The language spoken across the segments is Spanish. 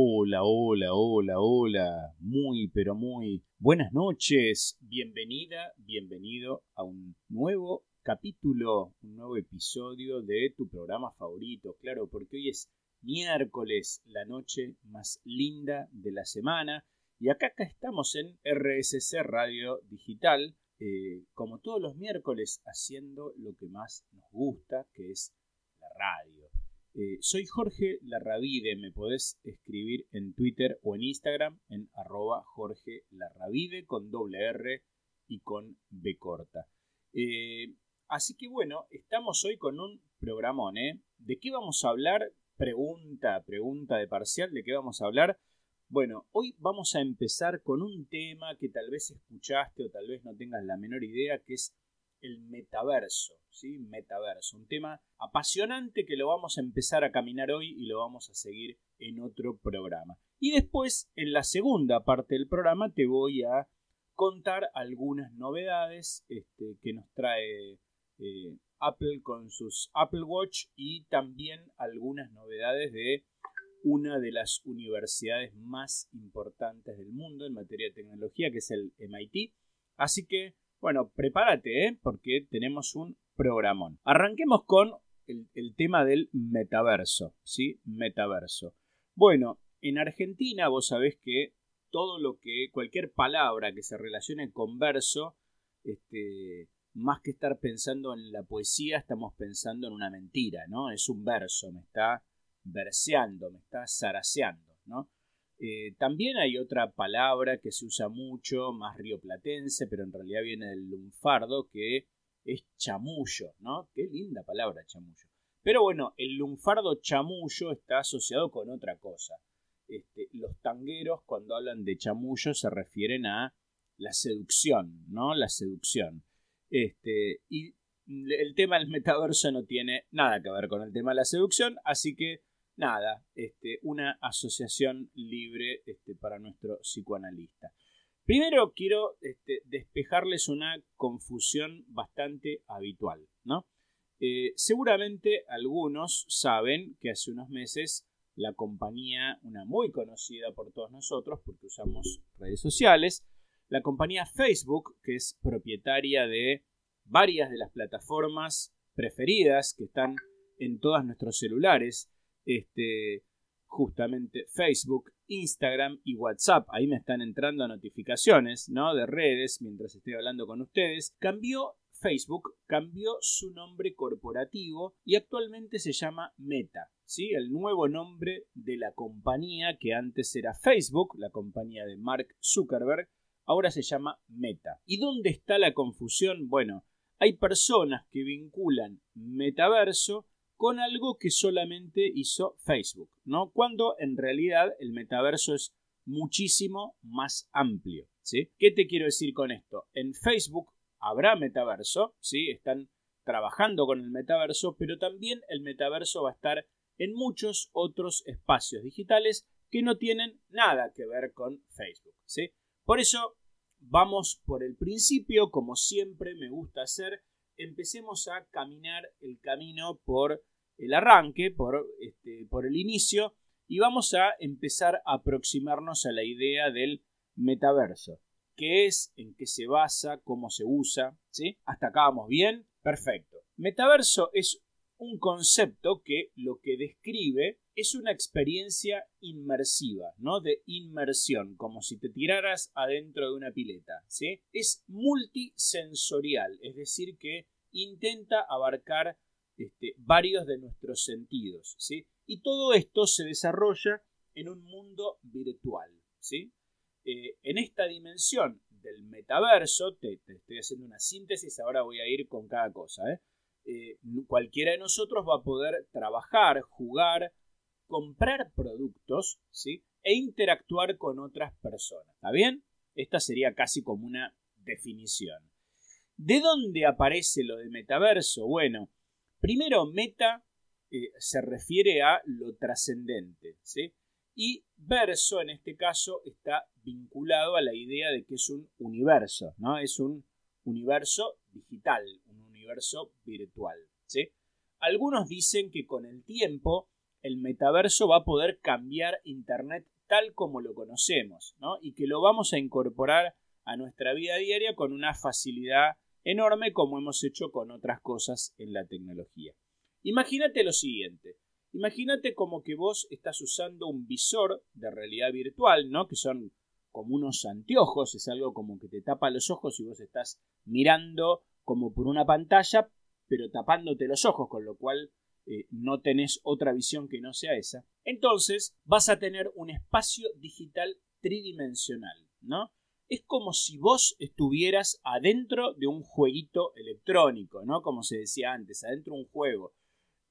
Hola, hola, hola, hola. Muy, pero muy buenas noches. Bienvenida, bienvenido a un nuevo capítulo, un nuevo episodio de tu programa favorito. Claro, porque hoy es miércoles, la noche más linda de la semana. Y acá, acá estamos en RSC Radio Digital, eh, como todos los miércoles, haciendo lo que más nos gusta, que es la radio. Eh, soy Jorge Larravide, me podés escribir en Twitter o en Instagram en arroba Jorge Larravide con doble R y con B corta. Eh, así que bueno, estamos hoy con un programón, ¿eh? ¿De qué vamos a hablar? Pregunta, pregunta de parcial, ¿de qué vamos a hablar? Bueno, hoy vamos a empezar con un tema que tal vez escuchaste o tal vez no tengas la menor idea, que es el metaverso, ¿sí? Metaverso, un tema apasionante que lo vamos a empezar a caminar hoy y lo vamos a seguir en otro programa. Y después, en la segunda parte del programa, te voy a contar algunas novedades este, que nos trae eh, Apple con sus Apple Watch y también algunas novedades de una de las universidades más importantes del mundo en materia de tecnología, que es el MIT. Así que bueno, prepárate, ¿eh? porque tenemos un programón. Arranquemos con el, tema del metaverso, ¿sí? Metaverso. Bueno, en Argentina vos sabés que todo lo que, cualquier palabra que se relacione con verso, este, más que estar pensando en la poesía, estamos pensando en una mentira, ¿no? Es un verso, me está verseando, me está zaraseando, ¿no? Eh, también hay otra palabra que se usa mucho, más rioplatense, pero en realidad viene del lunfardo, que es chamullo, ¿no? Qué linda palabra chamullo. Pero bueno, el lunfardo chamullo está asociado con otra cosa. Este, los tangueros cuando hablan de chamullo se refieren a la seducción, ¿no? La seducción. Este, y el tema del metaverso no tiene nada que ver con el tema de la seducción, así que nada, este, una asociación libre este, para nuestro psicoanalista. Primero quiero este, despejarles una confusión bastante habitual, ¿no? Eh, seguramente algunos saben que hace unos meses la compañía, una muy conocida por todos nosotros porque usamos redes sociales, la compañía Facebook, que es propietaria de varias de las plataformas preferidas que están en todos nuestros celulares, este, justamente Facebook, Instagram y WhatsApp. Ahí me están entrando notificaciones, ¿no? De redes mientras estoy hablando con ustedes. Cambió Facebook, cambió su nombre corporativo y actualmente se llama Meta, ¿sí? El nuevo nombre de la compañía que antes era Facebook, la compañía de Mark Zuckerberg, ahora se llama Meta. ¿Y dónde está la confusión? Bueno, hay personas que vinculan metaverso con algo que solamente hizo Facebook, ¿no? Cuando en realidad el metaverso es muchísimo más amplio, ¿sí? ¿Qué te quiero decir con esto? En Facebook habrá metaverso, ¿sí? Están trabajando con el metaverso, pero también el metaverso va a estar en muchos otros espacios digitales que no tienen nada que ver con Facebook, ¿sí? Por eso vamos por el principio, como siempre me gusta hacer, empecemos a caminar el camino por el arranque, por, este, por el inicio, y vamos a empezar a aproximarnos a la idea del metaverso. ¿Qué es? ¿En qué se basa? ¿Cómo se usa? ¿Sí? ¿Hasta acá vamos bien? Perfecto. Metaverso es un concepto que lo que describe es una experiencia inmersiva, ¿no? De inmersión, como si te tiraras adentro de una pileta, ¿sí? Es multisensorial, es decir, que intenta abarcar este, varios de nuestros sentidos, ¿sí? Y todo esto se desarrolla en un mundo virtual, ¿sí? Eh, en esta dimensión del metaverso, te, estoy haciendo una síntesis, ahora voy a ir con cada cosa, ¿eh? Eh, cualquiera de nosotros va a poder trabajar, jugar, comprar productos, ¿sí? E interactuar con otras personas. ¿Está bien? Esta sería casi como una definición. ¿De dónde aparece lo de metaverso? Bueno, primero meta eh, se refiere a lo trascendente, ¿sí? Y verso, en este caso, está vinculado a la idea de que es un universo, ¿no? Es un universo digital, virtual, ¿sí? Algunos dicen que con el tiempo el metaverso va a poder cambiar Internet tal como lo conocemos, ¿no? Y que lo vamos a incorporar a nuestra vida diaria con una facilidad enorme como hemos hecho con otras cosas en la tecnología. Imagínate lo siguiente. Imagínate como que vos estás usando un visor de realidad virtual, ¿no? Que son como unos anteojos, es algo como que te tapa los ojos y vos estás mirando como por una pantalla, pero tapándote los ojos, con lo cual eh, no tenés otra visión que no sea esa. Entonces vas a tener un espacio digital tridimensional, ¿no? Es como si vos estuvieras adentro de un jueguito electrónico, ¿no? Como se decía antes, adentro de un juego.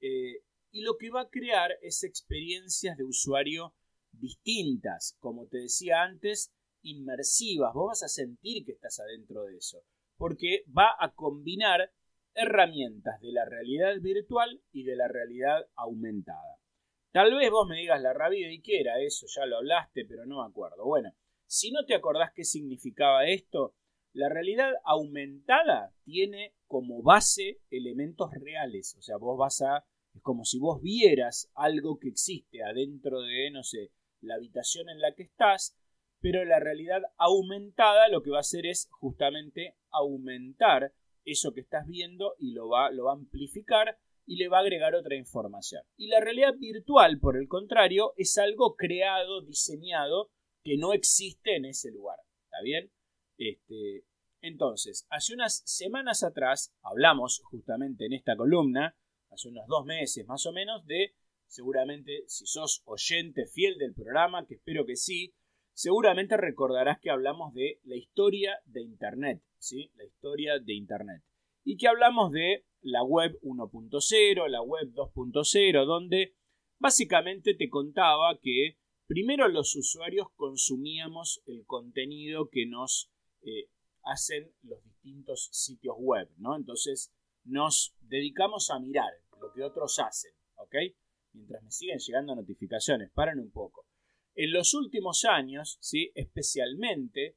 Eh, y lo que va a crear es experiencias de usuario distintas, como te decía antes, inmersivas. Vos vas a sentir que estás adentro de eso, porque va a combinar herramientas de la realidad virtual y de la realidad aumentada. Tal vez vos me digas la rabia y qué era eso, ya lo hablaste, pero no me acuerdo. Bueno, si no te acordás qué significaba esto, la realidad aumentada tiene como base elementos reales, o sea, vos vas a es como si vos vieras algo que existe adentro de, no sé, la habitación en la que estás, pero la realidad aumentada lo que va a hacer es justamente aumentar eso que estás viendo y lo va, a amplificar y le va a agregar otra información. Y la realidad virtual, por el contrario, es algo creado, diseñado, que no existe en ese lugar. ¿Está bien? Este, entonces, hace unas semanas atrás hablamos justamente en esta columna, hace unos dos meses más o menos, de seguramente si sos oyente fiel del programa, que espero que sí, seguramente recordarás que hablamos de la historia de Internet, ¿sí? La historia de Internet. Y que hablamos de la web 1.0, la web 2.0, donde básicamente te contaba que primero los usuarios consumíamos el contenido que nos eh, hacen los distintos sitios web, ¿no? Entonces nos dedicamos a mirar lo que otros hacen, ¿ok? Mientras me siguen llegando notificaciones, paren un poco. En los últimos años, ¿sí? especialmente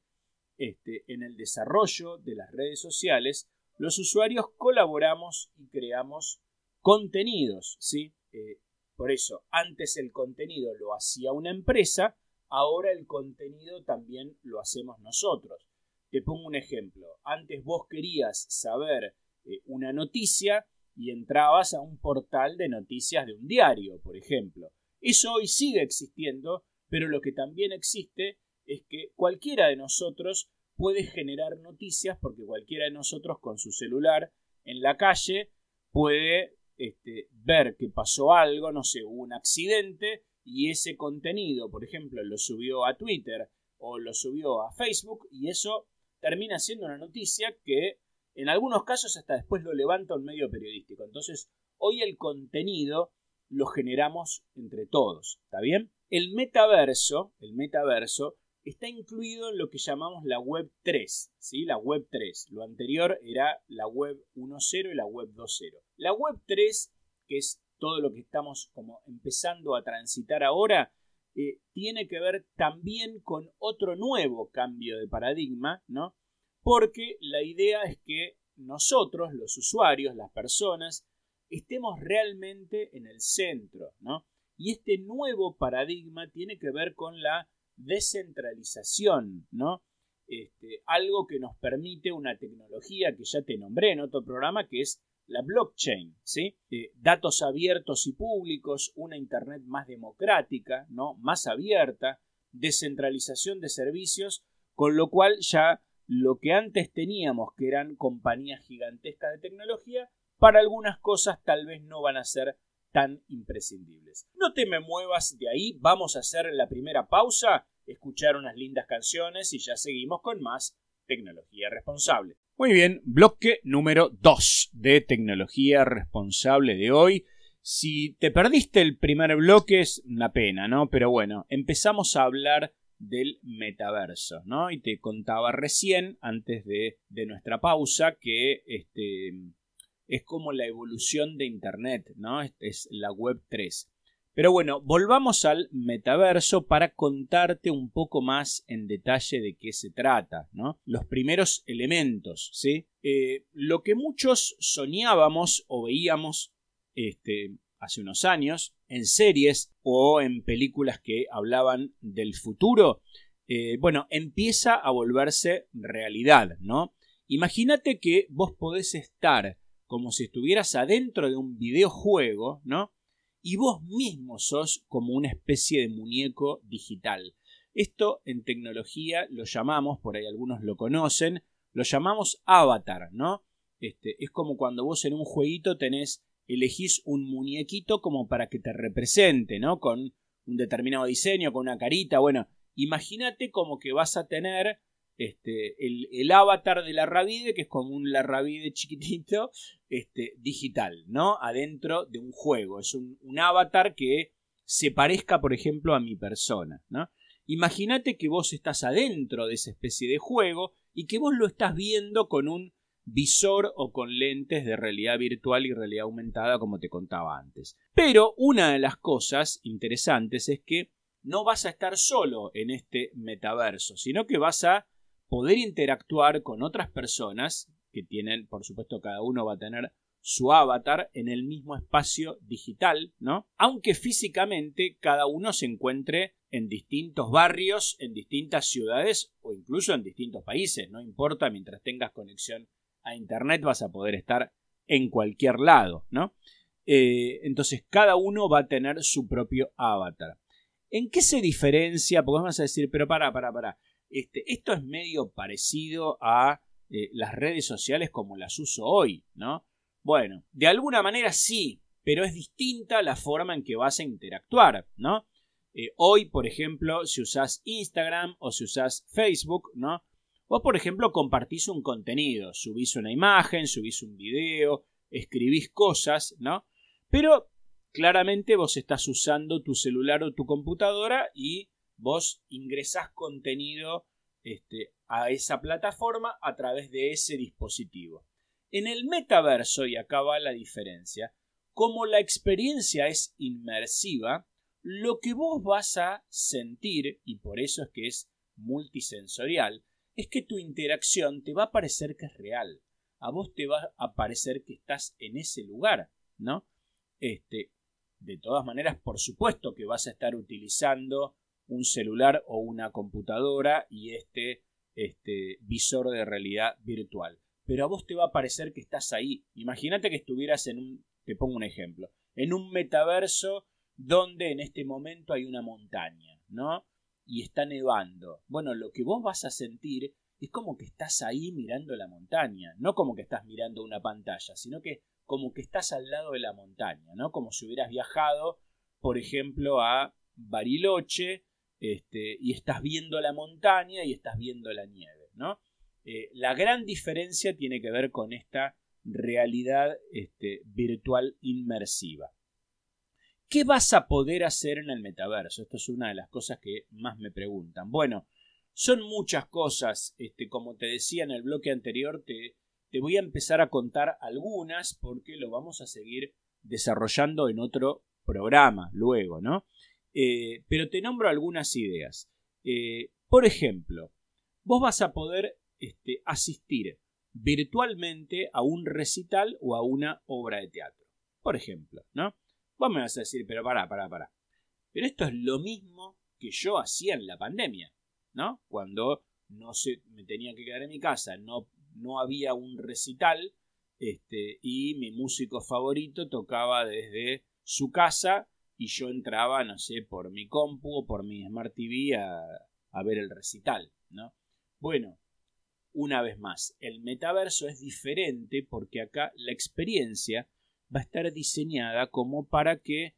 este, en el desarrollo de las redes sociales, los usuarios colaboramos y creamos contenidos. ¿sí? Eh, por eso, antes el contenido lo hacía una empresa, ahora el contenido también lo hacemos nosotros. Te pongo un ejemplo. Antes vos querías saber eh, una noticia y entrabas a un portal de noticias de un diario, por ejemplo. Eso hoy sigue existiendo, pero lo que también existe es que cualquiera de nosotros puede generar noticias porque cualquiera de nosotros con su celular en la calle puede este, ver que pasó algo, no sé, un accidente y ese contenido, por ejemplo, lo subió a Twitter o lo subió a Facebook y eso termina siendo una noticia que en algunos casos hasta después lo levanta un medio periodístico. Entonces, hoy el contenido lo generamos entre todos, ¿está bien? El metaverso, el metaverso está incluido en lo que llamamos la web 3, ¿sí? La web 3. Lo anterior era la web 1.0 y la web 2.0. La web 3, que es todo lo que estamos como empezando a transitar ahora, eh, tiene que ver también con otro nuevo cambio de paradigma, ¿no? Porque la idea es que nosotros, los usuarios, las personas, estemos realmente en el centro, ¿no? Y este nuevo paradigma tiene que ver con la descentralización, ¿no? Este, algo que nos permite una tecnología que ya te nombré en otro programa, que es la blockchain, ¿sí? Eh, datos abiertos y públicos, una Internet más democrática, ¿no? Más abierta, descentralización de servicios, con lo cual ya lo que antes teníamos, que eran compañías gigantescas de tecnología, para algunas cosas tal vez no van a ser tan imprescindibles. No te me muevas de ahí, vamos a hacer la primera pausa, escuchar unas lindas canciones y ya seguimos con más tecnología responsable. Muy bien, bloque número 2 de tecnología responsable de hoy. Si te perdiste el primer bloque es una pena, ¿no? Pero bueno, empezamos a hablar del metaverso, ¿no? Y te contaba recién, antes de, de nuestra pausa, que este, es como la evolución de Internet, ¿no? Es la Web 3. Pero bueno, volvamos al metaverso para contarte un poco más en detalle de qué se trata, ¿no? Los primeros elementos, ¿sí? Eh, lo que muchos soñábamos o veíamos este, hace unos años en series o en películas que hablaban del futuro, eh, bueno, empieza a volverse realidad, ¿no? Imagínate que vos podés estar como si estuvieras adentro de un videojuego, ¿no? Y vos mismo sos como una especie de muñeco digital. Esto en tecnología lo llamamos, por ahí algunos lo conocen, lo llamamos avatar, ¿no? Este, es como cuando vos en un jueguito tenés, elegís un muñequito como para que te represente, ¿no? Con un determinado diseño, con una carita, bueno, imagínate como que vas a tener este, el, avatar de la Ravide, que es como un la Ravide chiquitito, este, digital, ¿no? Adentro de un juego. Es un, un avatar que se parezca, por ejemplo, a mi persona, ¿no? Imagínate que vos estás adentro de esa especie de juego y que vos lo estás viendo con un visor o con lentes de realidad virtual y realidad aumentada como te contaba antes. Pero una de las cosas interesantes es que no vas a estar solo en este metaverso, sino que vas a poder interactuar con otras personas que tienen, por supuesto, cada uno va a tener su avatar en el mismo espacio digital, ¿no? Aunque físicamente cada uno se encuentre en distintos barrios, en distintas ciudades o incluso en distintos países, no importa, mientras tengas conexión a Internet vas a poder estar en cualquier lado, ¿no? Eh, entonces cada uno va a tener su propio avatar. ¿En qué se diferencia? Porque vamos a decir, pero para, para, para. Este, esto es medio parecido a eh, las redes sociales como las uso hoy, ¿no? Bueno, de alguna manera sí, pero es distinta la forma en que vas a interactuar, ¿no? Eh, hoy, por ejemplo, si usas Instagram o si usas Facebook, ¿no? Vos, por ejemplo, compartís un contenido, subís una imagen, subís un video, escribís cosas, ¿no? Pero claramente vos estás usando tu celular o tu computadora y vos ingresás contenido este, a esa plataforma a través de ese dispositivo. En el metaverso, y acá va la diferencia, como la experiencia es inmersiva, lo que vos vas a sentir, y por eso es que es multisensorial, es que tu interacción te va a parecer que es real. A vos te va a parecer que estás en ese lugar, ¿no? Este, de todas maneras, por supuesto que vas a estar utilizando un celular o una computadora y este, este visor de realidad virtual. Pero a vos te va a parecer que estás ahí. Imagínate que estuvieras en un, te pongo un ejemplo, en un metaverso donde en este momento hay una montaña, ¿no? Y está nevando. Bueno, lo que vos vas a sentir es como que estás ahí mirando la montaña, no como que estás mirando una pantalla, sino que como que estás al lado de la montaña, ¿no? Como si hubieras viajado, por ejemplo, a Bariloche este, y estás viendo la montaña y estás viendo la nieve, ¿no? Eh, la gran diferencia tiene que ver con esta realidad este, virtual inmersiva. ¿Qué vas a poder hacer en el metaverso? Esto es una de las cosas que más me preguntan. Bueno, son muchas cosas. Este, como te decía en el bloque anterior, te, te voy a empezar a contar algunas porque lo vamos a seguir desarrollando en otro programa luego, ¿no? Eh, pero te nombro algunas ideas. Eh, por ejemplo, vos vas a poder este, asistir virtualmente a un recital o a una obra de teatro. Por ejemplo, ¿no? Vos me vas a decir, pero pará, pará, pará. Pero esto es lo mismo que yo hacía en la pandemia, ¿no? Cuando no se, me tenía que quedar en mi casa, no, no había un recital, este, y mi músico favorito tocaba desde su casa y yo entraba, no sé, por mi compu o por mi Smart TV a, ver el recital, ¿no? Bueno, una vez más, el metaverso es diferente porque acá la experiencia va a estar diseñada como para que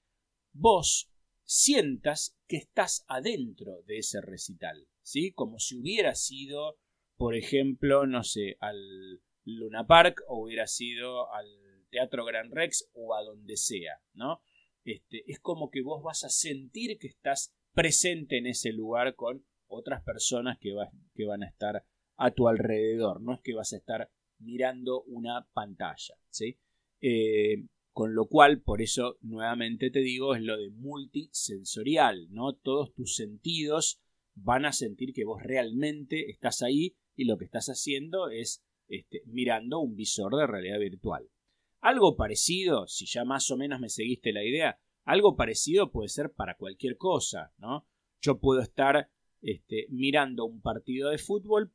vos sientas que estás adentro de ese recital, ¿sí? Como si hubiera sido, por ejemplo, no sé, al Luna Park o hubiera sido al Teatro Gran Rex o a donde sea, ¿no? Este, es como que vos vas a sentir que estás presente en ese lugar con otras personas que, que van a estar a tu alrededor, no es que vas a estar mirando una pantalla, ¿sí? Eh, con lo cual, por eso nuevamente te digo, es lo de multisensorial, ¿no? Todos tus sentidos van a sentir que vos realmente estás ahí y lo que estás haciendo es este, mirando un visor de realidad virtual. Algo parecido, si ya más o menos me seguiste la idea, algo parecido puede ser para cualquier cosa, ¿no? Yo puedo estar este, mirando un partido de fútbol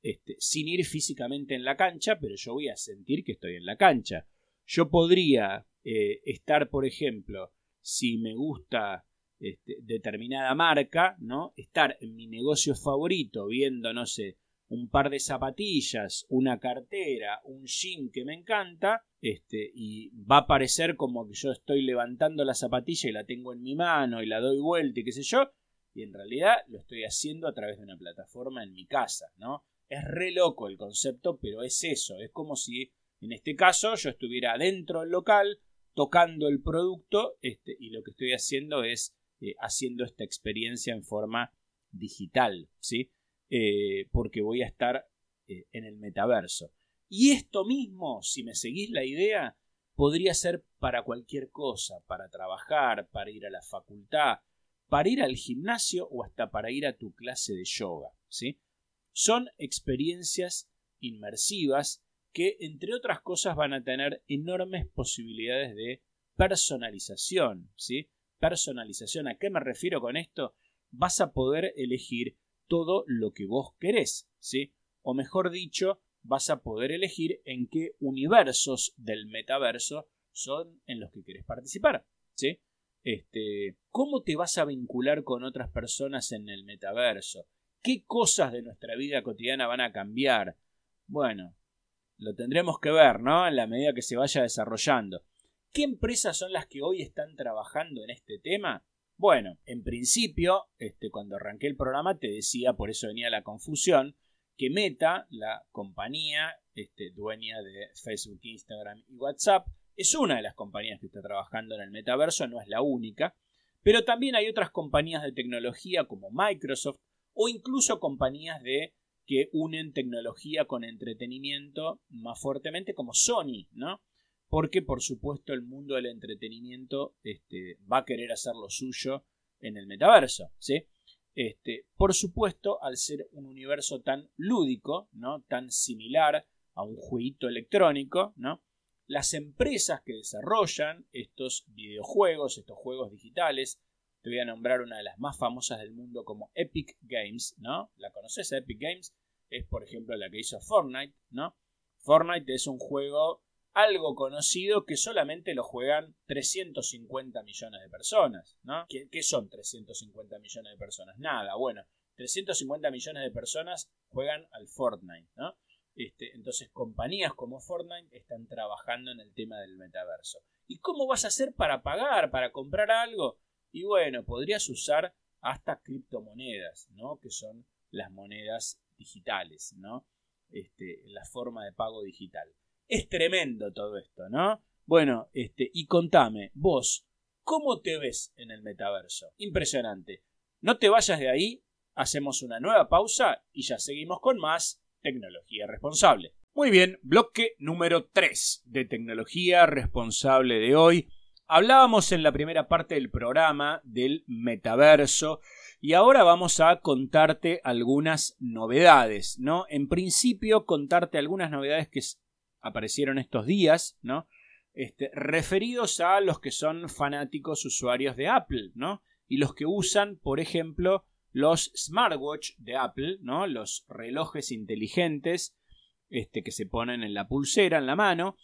este, sin ir físicamente en la cancha, pero yo voy a sentir que estoy en la cancha. Yo podría eh, estar, por ejemplo, si me gusta este, determinada marca, ¿no? Estar en mi negocio favorito viendo, no sé, un par de zapatillas, una cartera, un jean que me encanta, este, y va a parecer como que yo estoy levantando la zapatilla y la tengo en mi mano y la doy vuelta y qué sé yo, y en realidad lo estoy haciendo a través de una plataforma en mi casa, ¿no? Es re loco el concepto, pero es eso, es como si en este caso yo estuviera dentro del local tocando el producto este, y lo que estoy haciendo es eh, haciendo esta experiencia en forma digital, ¿sí? Eh, porque voy a estar eh, en el metaverso. Y esto mismo, si me seguís la idea, podría ser para cualquier cosa, para trabajar, para ir a la facultad, para ir al gimnasio o hasta para ir a tu clase de yoga, ¿sí? Son experiencias inmersivas que, entre otras cosas, van a tener enormes posibilidades de personalización, ¿sí? Personalización, ¿a qué me refiero con esto? Vas a poder elegir todo lo que vos querés, ¿sí? O mejor dicho, vas a poder elegir en qué universos del metaverso son en los que querés participar, ¿sí? Este, ¿cómo te vas a vincular con otras personas en el metaverso? ¿Qué cosas de nuestra vida cotidiana van a cambiar? Bueno, lo tendremos que ver, ¿no? En la medida que se vaya desarrollando. ¿Qué empresas son las que hoy están trabajando en este tema? Bueno, en principio, este, cuando arranqué el programa te decía, por eso venía la confusión, que Meta, la compañía este, dueña de Facebook, Instagram y WhatsApp, es una de las compañías que está trabajando en el metaverso, no es la única, pero también hay otras compañías de tecnología como Microsoft o incluso compañías de que unen tecnología con entretenimiento más fuertemente como Sony, ¿no? Porque por supuesto el mundo del entretenimiento este, va a querer hacer lo suyo en el metaverso, ¿sí? Este, por supuesto, al ser un universo tan lúdico, ¿no? tan similar a un jueguito electrónico, ¿no? las empresas que desarrollan estos videojuegos, estos juegos digitales, te voy a nombrar una de las más famosas del mundo como Epic Games, ¿no? ¿La conoces Epic Games? Es por ejemplo la que hizo Fortnite, ¿no? Fortnite es un juego algo conocido que solamente lo juegan 350 millones de personas, ¿no? ¿Qué, son 350 millones de personas? Nada, bueno, 350 millones de personas juegan al Fortnite, ¿no? Este, entonces, compañías como Fortnite están trabajando en el tema del metaverso. ¿Y cómo vas a hacer para pagar, para comprar algo? Y bueno, podrías usar hasta criptomonedas, ¿no? Que son las monedas digitales, ¿no? Este, la forma de pago digital. Es tremendo todo esto, ¿no? Bueno, este, y contame, vos, ¿cómo te ves en el metaverso? Impresionante. No te vayas de ahí, hacemos una nueva pausa y ya seguimos con más tecnología responsable. Muy bien, bloque número 3 de tecnología responsable de hoy. Hablábamos en la primera parte del programa del metaverso y ahora vamos a contarte algunas novedades, ¿no? En principio contarte algunas novedades que aparecieron estos días, ¿no? Este, referidos a los que son fanáticos usuarios de Apple, ¿no? Y los que usan, por ejemplo, los smartwatch de Apple, ¿no? Los relojes inteligentes este, que se ponen en la pulsera, en la mano,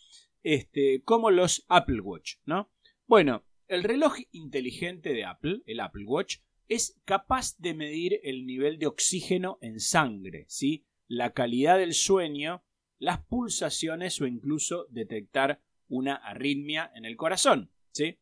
este, como los Apple Watch, ¿no? Bueno, el reloj inteligente de Apple, el Apple Watch, es capaz de medir el nivel de oxígeno en sangre, ¿sí? La calidad del sueño las pulsaciones o incluso detectar una arritmia en el corazón, ¿sí?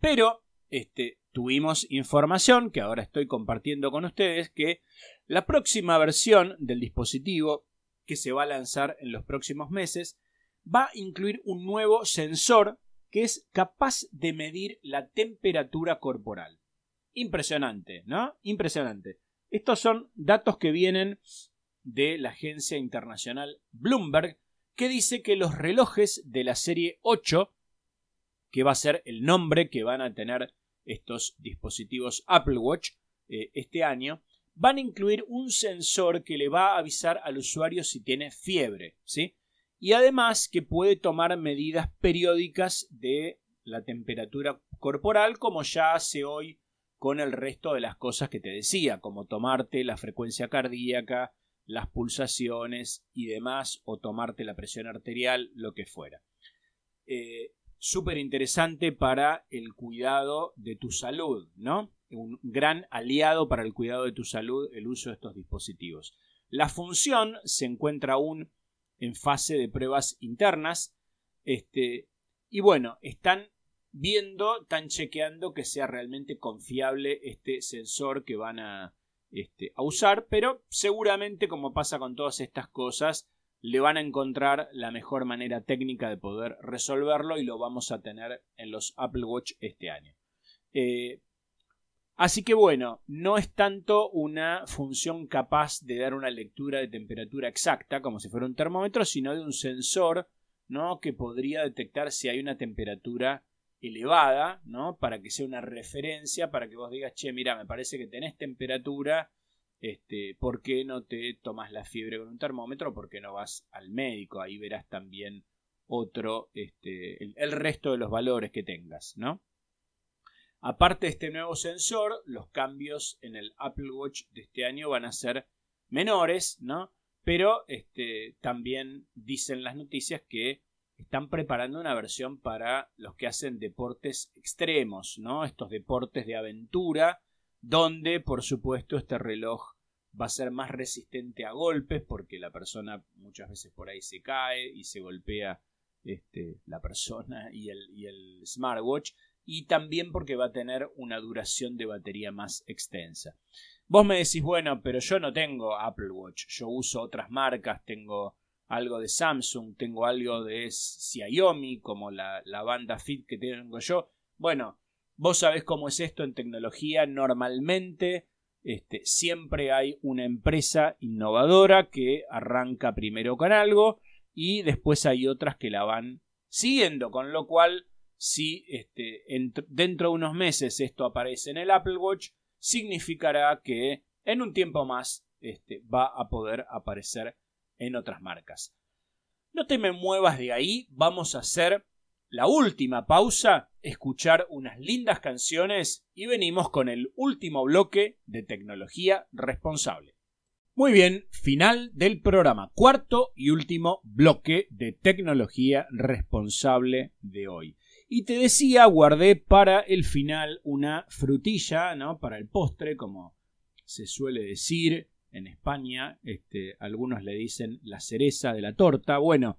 Pero este, tuvimos información que ahora estoy compartiendo con ustedes que la próxima versión del dispositivo que se va a lanzar en los próximos meses va a incluir un nuevo sensor que es capaz de medir la temperatura corporal. Impresionante, ¿no? Impresionante. Estos son datos que vienen de la agencia internacional Bloomberg, que dice que los relojes de la serie 8, que va a ser el nombre que van a tener estos dispositivos Apple Watch eh, este año, van a incluir un sensor que le va a avisar al usuario si tiene fiebre, ¿sí? Y además que puede tomar medidas periódicas de la temperatura corporal como ya hace hoy con el resto de las cosas que te decía, como tomarte la frecuencia cardíaca, las pulsaciones y demás, o tomarte la presión arterial, lo que fuera. Eh, Súper interesante para el cuidado de tu salud, ¿no? Un gran aliado para el cuidado de tu salud el uso de estos dispositivos. La función se encuentra aún en fase de pruebas internas. Este, y bueno, están viendo, están chequeando que sea realmente confiable este sensor que van a, este, a usar, pero seguramente como pasa con todas estas cosas, le van a encontrar la mejor manera técnica de poder resolverlo y lo vamos a tener en los Apple Watch este año. Eh, así que bueno, no es tanto una función capaz de dar una lectura de temperatura exacta como si fuera un termómetro, sino de un sensor ¿no? que podría detectar si hay una temperatura elevada, ¿no? Para que sea una referencia, para que vos digas, che, mira, me parece que tenés temperatura, este, ¿por qué no te tomas la fiebre con un termómetro? ¿Por qué no vas al médico? Ahí verás también otro, este, el, resto de los valores que tengas, ¿no? Aparte de este nuevo sensor, los cambios en el Apple Watch de este año van a ser menores, ¿no? Pero este, también dicen las noticias que están preparando una versión para los que hacen deportes extremos, ¿no? Estos deportes de aventura, donde por supuesto este reloj va a ser más resistente a golpes porque la persona muchas veces por ahí se cae y se golpea este, la persona y el, y el smartwatch y también porque va a tener una duración de batería más extensa. Vos me decís, bueno, pero yo no tengo Apple Watch, yo uso otras marcas, tengo algo de Samsung, tengo algo de Xiaomi, como la, la banda Fit que tengo yo. Bueno, vos sabés cómo es esto en tecnología. Normalmente este, siempre hay una empresa innovadora que arranca primero con algo y después hay otras que la van siguiendo, con lo cual si este, dentro de unos meses esto aparece en el Apple Watch, significará que en un tiempo más este, va a poder aparecer en otras marcas. No te me muevas de ahí, vamos a hacer la última pausa, escuchar unas lindas canciones y venimos con el último bloque de tecnología responsable. Muy bien, final del programa, cuarto y último bloque de tecnología responsable de hoy. Y te decía, guardé para el final una frutilla, ¿no? Para el postre, como se suele decir, en España, este, algunos le dicen la cereza de la torta. Bueno,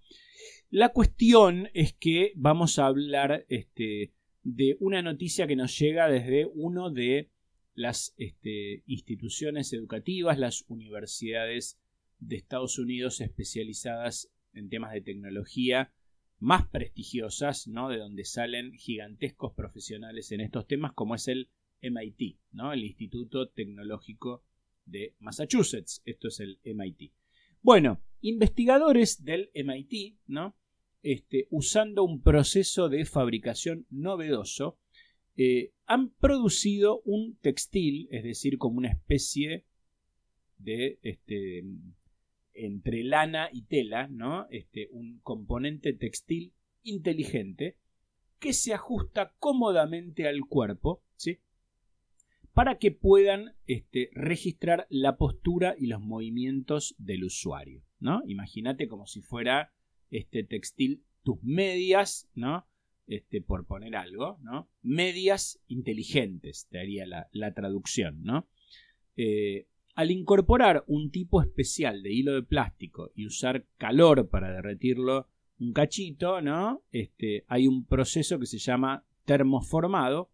la cuestión es que vamos a hablar este, de una noticia que nos llega desde uno de las este, instituciones educativas, las universidades de Estados Unidos especializadas en temas de tecnología más prestigiosas, ¿no? De donde salen gigantescos profesionales en estos temas, como es el MIT, ¿no? El Instituto Tecnológico de Massachusetts. Esto es el MIT. Bueno, investigadores del MIT, ¿no? Este, usando un proceso de fabricación novedoso, eh, han producido un textil, es decir, como una especie de este, entre lana y tela, ¿no? Este, un componente textil inteligente que se ajusta cómodamente al cuerpo, ¿sí? Para que puedan este, registrar la postura y los movimientos del usuario. ¿no? Imagínate como si fuera este textil tus medias, ¿no? Este, por poner algo, ¿no? Medias inteligentes, te haría la, traducción, ¿no? Eh, al incorporar un tipo especial de hilo de plástico y usar calor para derretirlo un cachito, ¿no? Este, hay un proceso que se llama termoformado,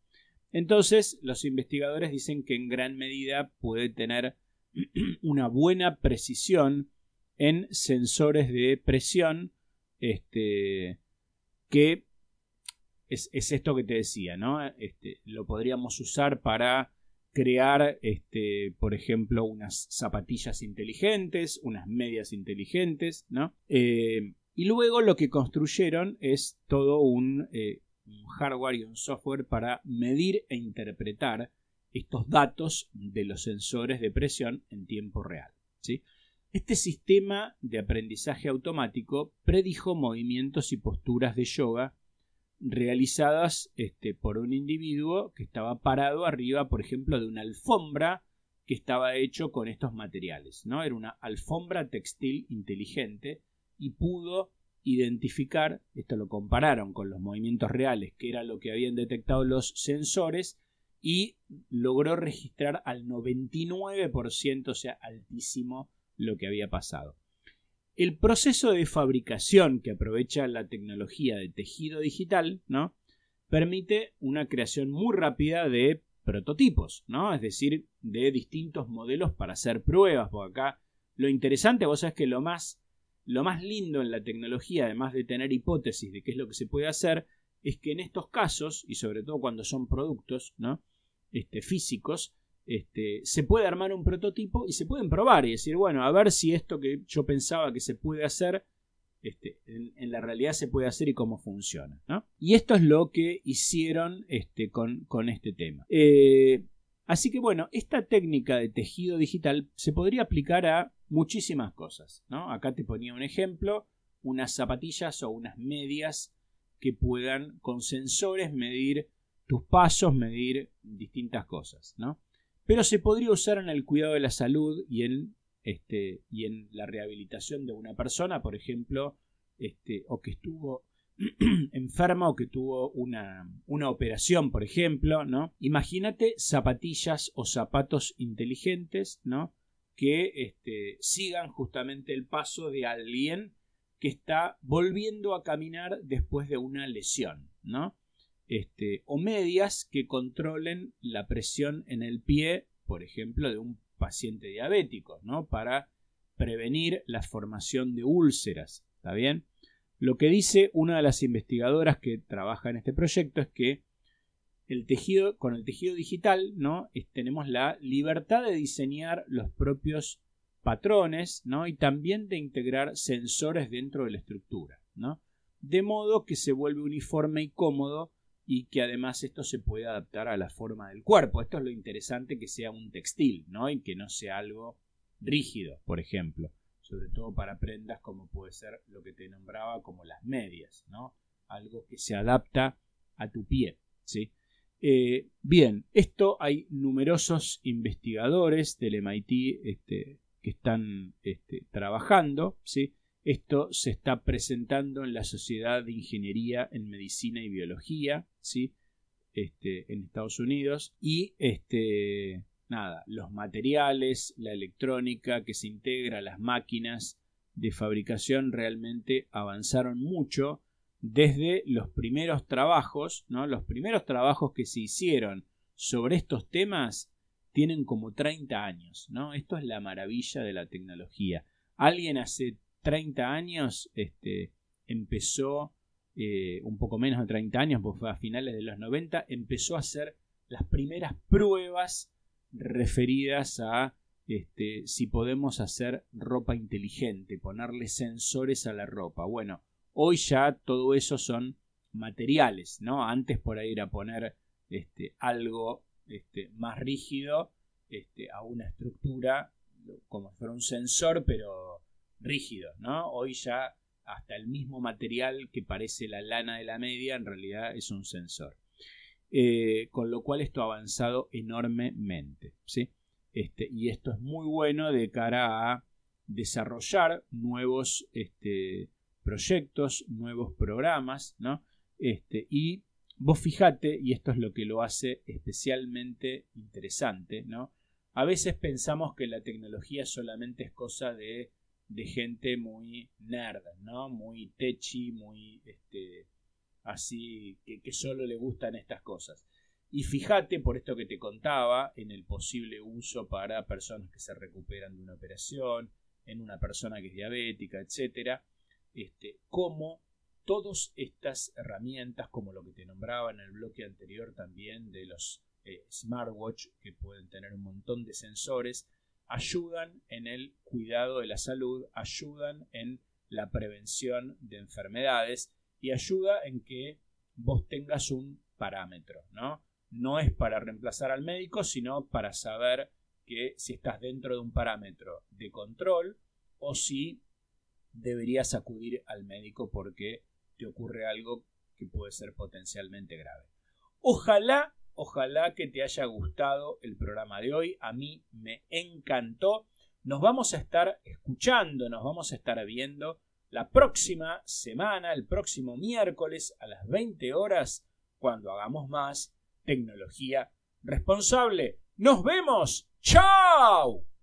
entonces, los investigadores dicen que en gran medida puede tener una buena precisión en sensores de presión, este, que es, esto que te decía, ¿no? Este, lo podríamos usar para crear, este, por ejemplo, unas zapatillas inteligentes, unas medias inteligentes, ¿no? Eh, y luego lo que construyeron es todo un eh, un hardware y un software para medir e interpretar estos datos de los sensores de presión en tiempo real. ¿sí? Este sistema de aprendizaje automático predijo movimientos y posturas de yoga realizadas este, por un individuo que estaba parado arriba, por ejemplo, de una alfombra que estaba hecho con estos materiales, ¿no? Era una alfombra textil inteligente y pudo identificar, esto lo compararon con los movimientos reales, que era lo que habían detectado los sensores, y logró registrar al 99%, o sea, altísimo lo que había pasado. El proceso de fabricación que aprovecha la tecnología de tejido digital, ¿no? permite una creación muy rápida de prototipos, ¿no? Es decir, de distintos modelos para hacer pruebas. Por acá lo interesante, vos sabés que lo más, lo más lindo en la tecnología, además de tener hipótesis de qué es lo que se puede hacer, es que en estos casos, y sobre todo cuando son productos, ¿no? Este, físicos, este, se puede armar un prototipo y se pueden probar y decir, bueno, a ver si esto que yo pensaba que se puede hacer, este, en, la realidad se puede hacer y cómo funciona. Y esto es lo que hicieron este, con, con, este tema. Eh, así que bueno, esta técnica de tejido digital se podría aplicar a muchísimas cosas. ¿no? Acá te ponía un ejemplo, unas zapatillas o unas medias que puedan con sensores medir tus pasos, medir distintas cosas. ¿no? pero se podría usar en el cuidado de la salud y en, este, y en la rehabilitación de una persona, por ejemplo, este, o que estuvo enferma o que tuvo una, una, operación, por ejemplo, ¿no? Imagínate zapatillas o zapatos inteligentes, ¿no? Que este, sigan justamente el paso de alguien que está volviendo a caminar después de una lesión, ¿no? este, o medias que controlen la presión en el pie, por ejemplo, de un paciente diabético, ¿no? Para prevenir la formación de úlceras, ¿está bien? Lo que dice una de las investigadoras que trabaja en este proyecto es que el tejido, con el tejido digital, ¿no? tenemos la libertad de diseñar los propios patrones, ¿no? Y también de integrar sensores dentro de la estructura. De modo que se vuelve uniforme y cómodo y que además esto se puede adaptar a la forma del cuerpo. Esto es lo interesante que sea un textil, ¿no? Y que no sea algo rígido, por ejemplo, sobre todo para prendas como puede ser lo que te nombraba como las medias, ¿no? Algo que se adapta a tu pie, ¿sí? Eh, bien, esto hay numerosos investigadores del MIT este, que están este, trabajando, ¿sí? Esto se está presentando en la Sociedad de Ingeniería en Medicina y Biología, ¿sí? Este, en Estados Unidos. Y este, los materiales, la electrónica que se integra las máquinas de fabricación realmente avanzaron mucho desde los primeros trabajos, ¿no? Los primeros trabajos que se hicieron sobre estos temas tienen como 30 años, ¿no? Esto es la maravilla de la tecnología. Alguien hace 30 años este, empezó, eh, un poco menos de 30 años, porque fue a finales de los 90, empezó a hacer las primeras pruebas referidas a este, si podemos hacer ropa inteligente, ponerle sensores a la ropa. Bueno, hoy ya todo eso son materiales, ¿no? Antes por ahí era poner este, algo este, más rígido este, a una estructura como si fuera un sensor, pero rígido, ¿no? Hoy ya hasta el mismo material que parece la lana de la media en realidad es un sensor. Eh, con lo cual esto ha avanzado enormemente, ¿sí? Este, y esto es muy bueno de cara a desarrollar nuevos este, proyectos, nuevos programas, ¿no? Este, y vos fijate, y esto es lo que lo hace especialmente interesante, ¿no? A veces pensamos que la tecnología solamente es cosa de de gente muy nerd, ¿no? Muy techi, muy este, así, que, solo le gustan estas cosas. Y fíjate, por esto que te contaba, en el posible uso para personas que se recuperan de una operación, en una persona que es diabética, etcétera, este, cómo todas estas herramientas, como lo que te nombraba en el bloque anterior también de los eh, smartwatch, que pueden tener un montón de sensores, ayudan en el cuidado de la salud, ayudan en la prevención de enfermedades y ayuda en que vos tengas un parámetro, ¿no? No es para reemplazar al médico, sino para saber que si estás dentro de un parámetro de control o si deberías acudir al médico porque te ocurre algo que puede ser potencialmente grave. Ojalá, ojalá que te haya gustado el programa de hoy. A mí me encantó. Nos vamos a estar escuchando, nos vamos a estar viendo la próxima semana, el próximo miércoles a las 20 horas, cuando hagamos más tecnología responsable. Nos vemos. ¡Chao!